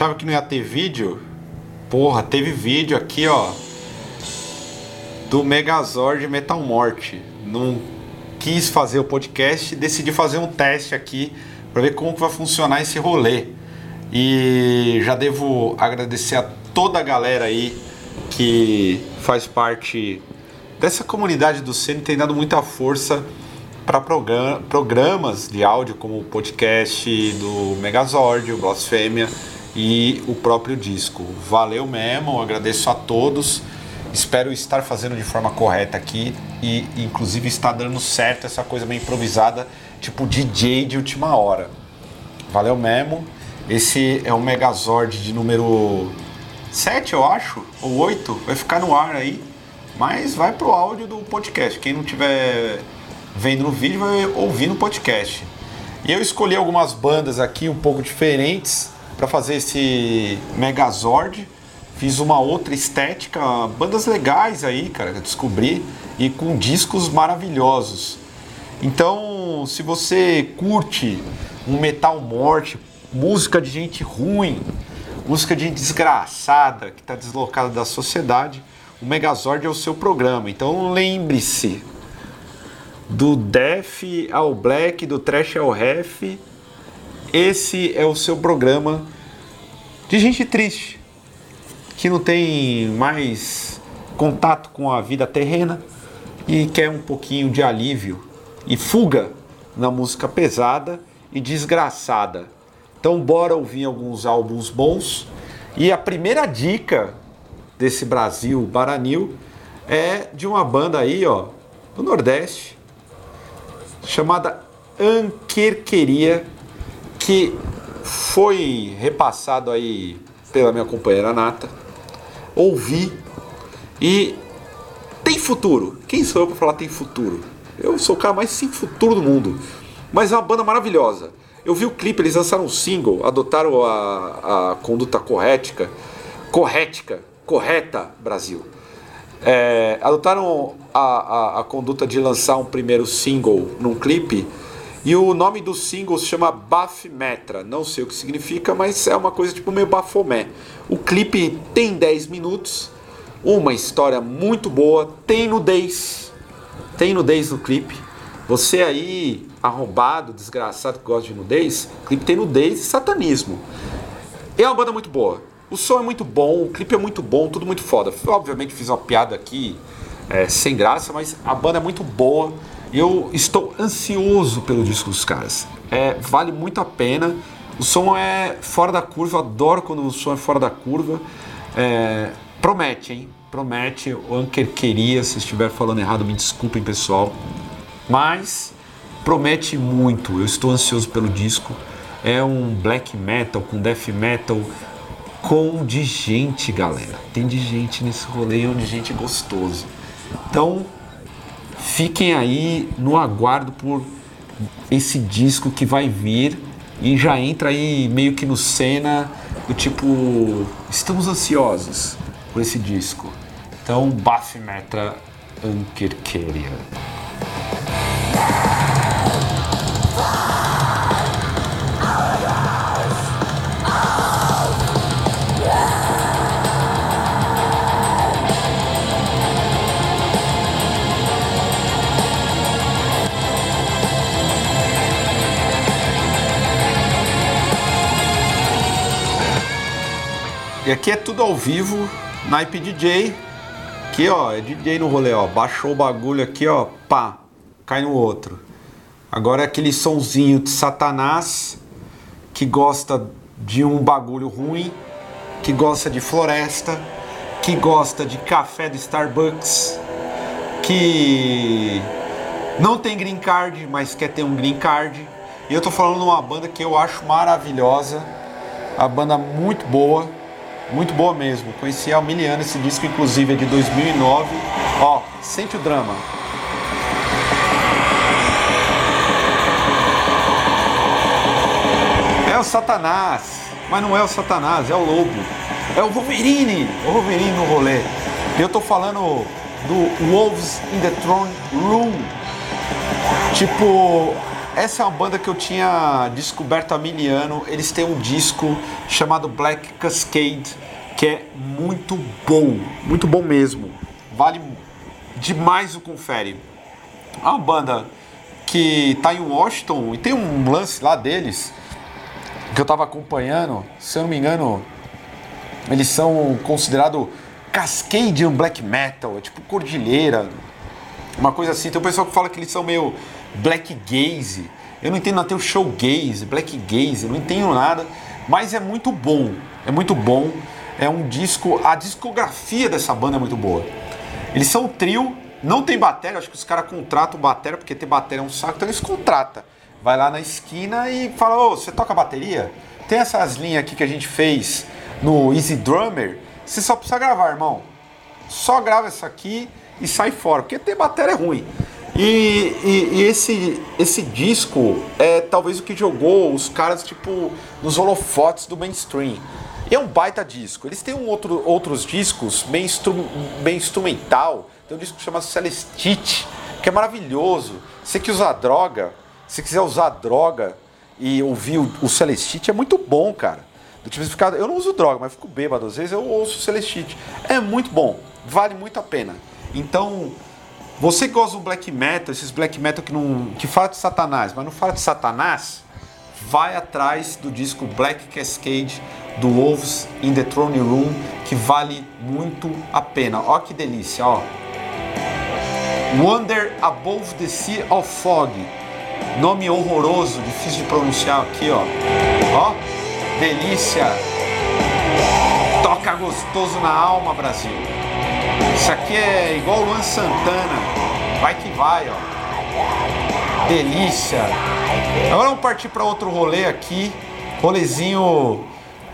Achava que não ia ter vídeo? Porra, teve vídeo aqui, ó. Do Megazord Metal Morte. Não quis fazer o podcast, decidi fazer um teste aqui para ver como que vai funcionar esse rolê. E já devo agradecer a toda a galera aí que faz parte dessa comunidade do Cine, tem dado muita força para programas de áudio como o podcast do Megazord, o Blasfêmia e o próprio disco. Valeu mesmo, agradeço a todos. Espero estar fazendo de forma correta aqui e inclusive está dando certo essa coisa meio improvisada, tipo DJ de última hora. Valeu mesmo. Esse é o Megazord de número 7, eu acho, ou 8, vai ficar no ar aí. Mas vai pro áudio do podcast. Quem não tiver vendo no vídeo vai ouvir no podcast. E eu escolhi algumas bandas aqui um pouco diferentes para fazer esse Megazord. Fiz uma outra estética, bandas legais aí, cara, que eu descobri e com discos maravilhosos. Então, se você curte um metal morte, música de gente ruim, música de gente desgraçada que está deslocada da sociedade, o Megazord é o seu programa. Então lembre-se do Death ao Black, do Trash ao Ref. Esse é o seu programa de gente triste, que não tem mais contato com a vida terrena e quer um pouquinho de alívio e fuga na música pesada e desgraçada. Então, bora ouvir alguns álbuns bons. E a primeira dica desse Brasil Baranil é de uma banda aí, ó, do Nordeste, chamada Anquerqueria, que foi repassado aí pela minha companheira Nata. Ouvi e tem futuro. Quem sou eu para falar tem futuro? Eu sou o cara mais sem futuro do mundo. Mas é uma banda maravilhosa. Eu vi o clipe, eles lançaram um single, adotaram a, a conduta corrética, corrética, correta Brasil. É, adotaram a, a, a, conduta de lançar um primeiro single num clipe e o nome do single se chama Bafmetra. Não sei o que significa, mas é uma coisa tipo meio bafomé. O clipe tem 10 minutos, uma história muito boa, tem nudez. Tem nudez no clipe. Você aí, arrombado, desgraçado que gosta de nudez, o clipe tem nudez e satanismo. É uma banda muito boa. O som é muito bom, o clipe é muito bom, tudo muito foda. Obviamente fiz uma piada aqui é, sem graça, mas a banda é muito boa. Eu estou ansioso pelo disco dos caras. É, vale muito a pena. O som é fora da curva, adoro quando o som é fora da curva. É, promete, hein? Promete. O Anker queria, se estiver falando errado, me desculpem, pessoal. Mas promete muito. Eu estou ansioso pelo disco. É um black metal com death metal com de gente, galera. Tem de gente nesse rolê, é um de gente gostoso. Então, fiquem aí no aguardo por esse disco que vai vir e já entra aí meio que no cena do tipo, estamos ansiosos por esse disco. Então, Baphometra Ankerkeria. E aqui é tudo ao vivo, naipe DJ. Aqui, ó, é DJ no rolê, ó. Baixou o bagulho aqui, ó, pá, cai no outro. Agora é aquele sonzinho de Satanás que gosta de um bagulho ruim, que gosta de floresta, que gosta de café do Starbucks, que não tem green card, mas quer ter um green card. E eu tô falando de uma banda que eu acho maravilhosa, a banda muito boa muito boa mesmo. Conheci há mil anos esse disco, inclusive é de 2009. Ó, sente o drama. É o Satanás, mas não é o Satanás, é o lobo. É o Wolverine, o Wolverine no rolê. Eu tô falando do Wolves in the Throne Room. Tipo, Essa é uma banda que eu tinha descoberto há mil anos. Eles têm um disco chamado Black Cascade, que é muito bom, muito bom mesmo. Vale demais o confere. É uma banda que tá em Washington e tem um lance lá deles que eu tava acompanhando, se eu não me engano, eles são considerados Cascadian Black Metal, é tipo Cordilheira, uma coisa assim. Tem um pessoal que fala que eles são meio Black Gaze. Eu não entendo tem o Show Gaze, Black Gaze, eu não entendo nada, mas é muito bom, é muito bom. É um disco, a discografia dessa banda é muito boa. Eles são um trio, não tem bateria, acho que os caras contratam bateria, porque ter bateria é um saco, então eles contratam. Vai lá na esquina e fala, ô, você toca bateria? Tem essas linhas aqui que a gente fez no Easy Drummer, você só precisa gravar, irmão. Só grava isso aqui e sai fora, porque ter bateria é ruim. E, e, e, esse, esse disco é talvez o que jogou os caras tipo nos holofotes do mainstream. E é um baita disco. Eles têm um outro, outros discos bem, instru, bem instrumental. Tem um disco que chama Celestite, que é maravilhoso. Você que usa droga, se quiser usar droga e ouvir o, o Celestite, é muito bom, cara. Do tipo, ficar, eu não uso droga, mas fico bêbado às vezes, eu ouço o Celestite. É muito bom, vale muito a pena. Então, você que gosta do black metal, esses black metal que não que fala de Satanás, mas não fala de Satanás, vai atrás do disco Black Cascade do Wolves in the Throne Room, que vale muito a pena. Ó que delícia, ó. Wonder Above the Sea of Fog. Nome horroroso, difícil de pronunciar aqui, ó. Ó, delícia. Toca gostoso na alma, Brasil. Isso aqui é igual Luan Santana. Vai que vai, ó. Delícia. Agora vamos partir para outro rolê aqui. Rolezinho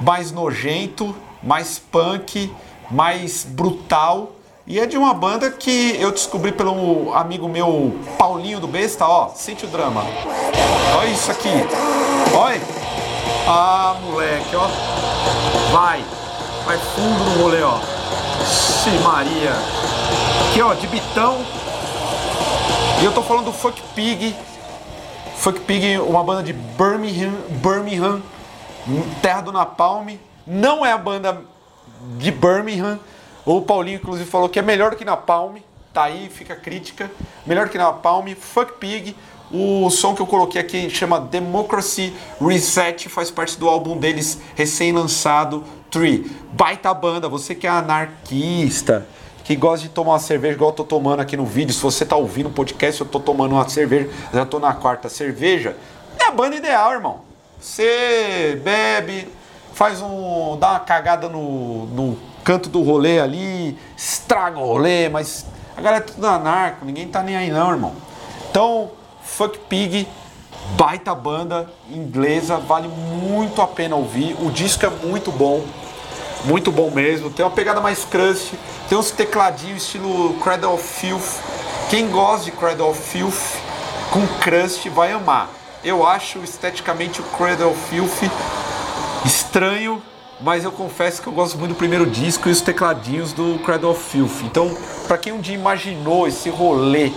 mais nojento, mais punk, mais brutal. E é de uma banda que eu descobri pelo amigo meu Paulinho do Besta, ó. Sente o drama. Olha isso aqui. Olha. Ah, moleque, ó. Vai. Vai fundo no rolê, ó. Xi Maria. Aqui, ó, de bitão. E eu tô falando do Fuck Pig. Fuck Pig, uma banda de Birmingham, Birmingham, terra do Napalm. Não é a banda de Birmingham. O Paulinho, inclusive, falou que é melhor que Napalm. Tá aí, fica a crítica. Melhor que Napalm. Fuck Pig. O som que eu coloquei aqui chama Democracy Reset, faz parte do álbum deles recém-lançado, Tree. Baita banda, você que é anarquista, que gosta de tomar uma cerveja igual eu tô tomando aqui no vídeo. Se você tá ouvindo o podcast, eu tô tomando uma cerveja, já tô na quarta cerveja. É a banda ideal, irmão. Você bebe, faz um. dá uma cagada no, no canto do rolê ali, estraga o rolê, mas a galera é tudo anarco, ninguém tá nem aí não, irmão. Então, Fuck Pig, baita banda inglesa, vale muito a pena ouvir. O disco é muito bom, muito bom mesmo. Tem uma pegada mais crust, tem uns tecladinhos estilo Cradle of Filth. Quem gosta de Cradle of Filth com crust vai amar. Eu acho esteticamente o Cradle of Filth estranho, mas eu confesso que eu gosto muito do primeiro disco e os tecladinhos do Cradle of Filth. Então, para quem um dia imaginou esse rolê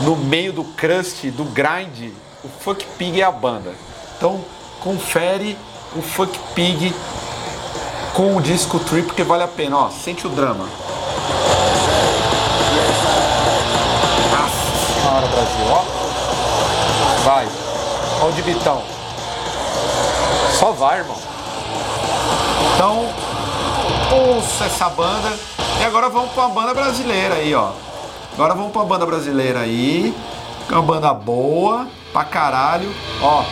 no meio do crust, do grind, o Fuck Pig é a banda. Então confere o Fuck Pig com o disco Trip porque vale a pena, ó, sente o drama. Nossa senhora, Brasil, ó. Vai. Ó o de bitão. Só vai, irmão. Então, ouça essa banda. E agora vamos para uma banda brasileira aí, ó. Agora vamos pra banda brasileira aí. É uma banda boa pra caralho. Ó.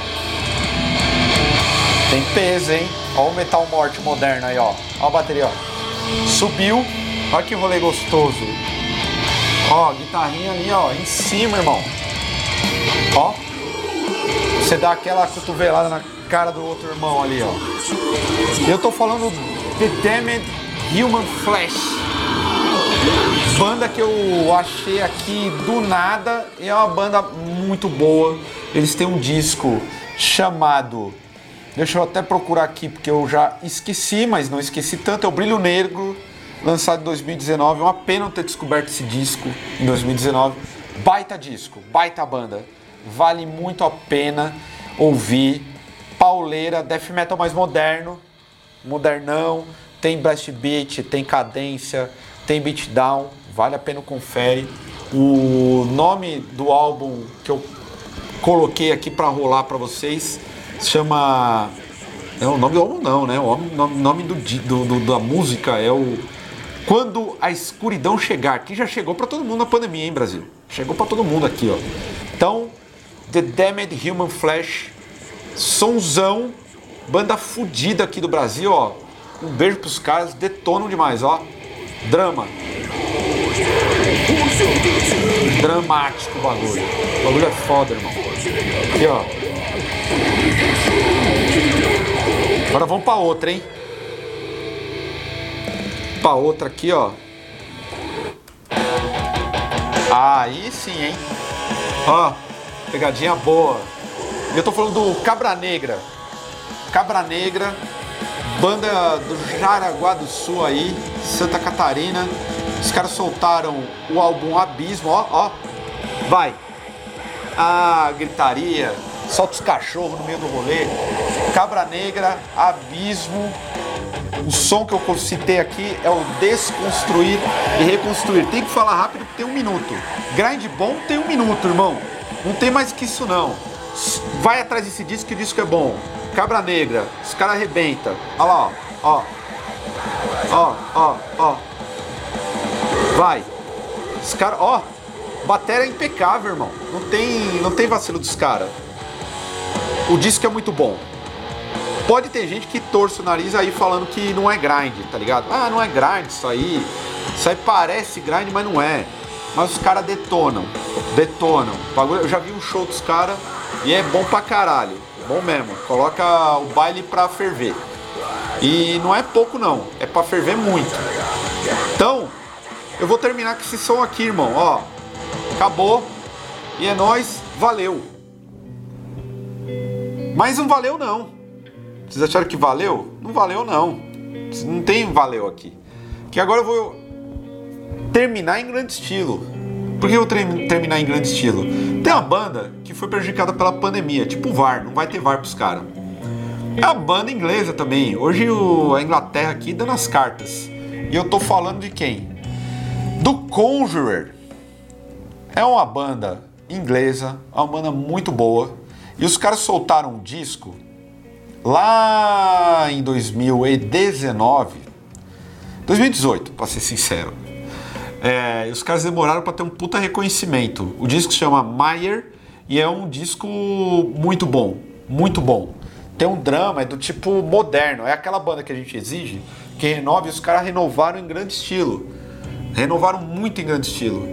Tem peso, hein? Ó o Metal Morte moderno aí, ó. Ó a bateria, ó. Subiu. Olha que rolê gostoso. Ó, guitarrinha ali, ó. Em cima, irmão. Ó. Você dá aquela cotovelada na cara do outro irmão ali, ó. Eu tô falando The Damned Human Flesh. Banda que eu achei aqui do nada é uma banda muito boa. Eles têm um disco chamado. Deixa eu até procurar aqui porque eu já esqueci, mas não esqueci tanto. É o Brilho Negro, lançado em 2019. É uma pena não ter descoberto esse disco em 2019. Baita disco, baita banda. vale muito a pena ouvir. Pauleira, death metal mais moderno, modernão, tem blast beat, tem cadência, tem beatdown, vale a pena confere. O nome do álbum que eu coloquei aqui para rolar para vocês chama é o nome do álbum não, né? O nome, do, do, do, da música é o Quando a escuridão chegar, que já chegou para todo mundo na pandemia, hein, Brasil? Chegou para todo mundo aqui, ó. Então, The Damned Human Flesh, sonzão, banda fudida aqui do Brasil, ó. Um beijo pros caras, detonam demais, ó. Drama. Dramático o bagulho. O bagulho é foda, irmão. Aqui, ó. Agora vamos pra outra, hein? Pra outra aqui, ó. Aí sim, hein? Ó, pegadinha boa. Eu tô falando do Cabra Negra. Cabra Negra, banda do Jaraguá do Sul aí, Santa Catarina. Os caras soltaram o álbum Abismo, ó, ó. Vai. Ah, gritaria, solta os cachorros no meio do rolê. Cabra Negra, Abismo. O som que eu citei aqui é o desconstruir e reconstruir. Tem que falar rápido porque tem um minuto. Grind bom tem um minuto, irmão. Não tem mais que isso não. Vai atrás desse disco que o disco é bom. Cabra Negra, os caras arrebenta. Olha lá, ó. Ó, ó, ó. Vai. Os caras, ó. Bateria é impecável, irmão. Não tem, não tem vacilo dos caras. O disco é muito bom. Pode ter gente que torce o nariz aí falando que não é grind, tá ligado? Ah, não é grind isso aí. Isso aí parece grind, mas não é. Mas os caras detonam. Detonam. Eu já vi um show dos caras e é bom pra caralho. Bom mesmo. Coloca o baile pra ferver. E não é pouco não. É pra ferver muito. Então, eu vou terminar com esse som aqui, irmão. Ó. Acabou. E é nóis. Valeu. Mas não valeu não. Vocês acharam que valeu? Não valeu não. Não tem valeu aqui. Que agora eu vou terminar em grande estilo. Por que eu terminar em grande estilo? Tem uma banda que foi prejudicada pela pandemia, tipo VAR, não vai ter VAR pros caras. É a banda inglesa também. Hoje o, a Inglaterra aqui dando as cartas. E eu tô falando de quem? Do Conjurer. É uma banda inglesa, é uma banda muito boa e os caras soltaram um disco lá em 2019, 2018, para ser sincero. É, os caras demoraram para ter um puta reconhecimento. O disco se chama Meyer e é um disco muito bom, muito bom. Tem um drama, é do tipo moderno, é aquela banda que a gente exige que renove. Os caras renovaram em grande estilo, renovaram muito em grande estilo.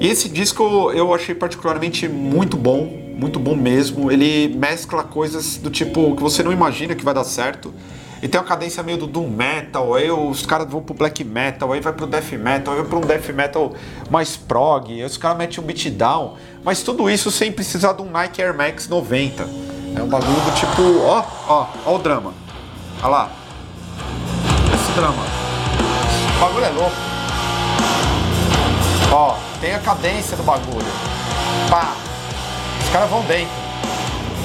E esse disco eu achei particularmente muito bom, muito bom mesmo. Ele mescla coisas do tipo que você não imagina que vai dar certo. E tem uma cadência meio do doom metal, aí os caras vão pro black metal, aí vai pro death metal, aí vai pro um death metal mais prog, aí os caras metem um beatdown, mas tudo isso sem precisar de um Nike Air Max 90. É um bagulho do tipo, ó, ó, ó o drama. Olha lá. Esse drama. O bagulho é louco. Ó, tem a cadência do bagulho. Pá, os caras vão bem.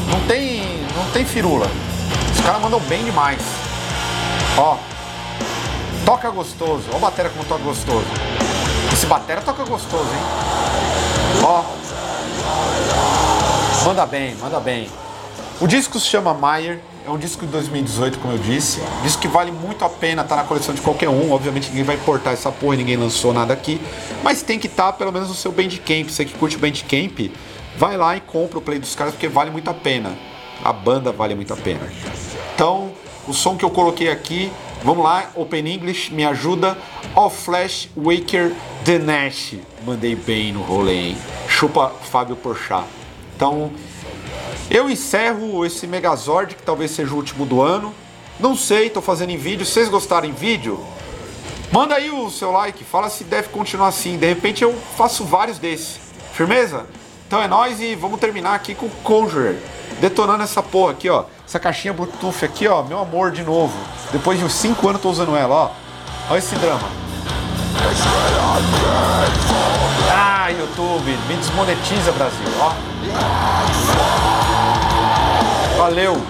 Não tem, não tem firula. Os caras mandam bem demais. Ó. Toca gostoso. Ó a bateria como toca gostoso. Esse batera toca gostoso, hein? Ó. Manda bem, manda bem. O disco se chama Mayer. É um disco de 2018, como eu disse. Disco que vale muito a pena estar tá na coleção de qualquer um. Obviamente ninguém vai importar essa porra, ninguém lançou nada aqui. Mas tem que estar tá, pelo menos no seu Bandcamp. Você que curte Bandcamp, vai lá e compra o play dos caras porque vale muito a pena. A banda vale muito a pena. Então, o som que eu coloquei aqui, vamos lá, Open English, me ajuda. All Flash Waker The Nash. Mandei bem no rolê, hein? Chupa Fábio Porchat. Então, eu encerro esse Megazord, que talvez seja o último do ano. Não sei, tô fazendo em vídeo. Vocês gostaram em vídeo, manda aí o seu like, fala se deve continuar assim. De repente eu faço vários desses. Firmeza? Então é nóis e vamos terminar aqui com o Conjurer. Detonando essa porra aqui, ó. Essa caixinha Bluetooth aqui, ó. Meu amor de novo. Depois de uns 5 anos tô usando ela, ó. Olha esse drama. Ah, YouTube, Me desmonetiza, Brasil, ó. Valeu!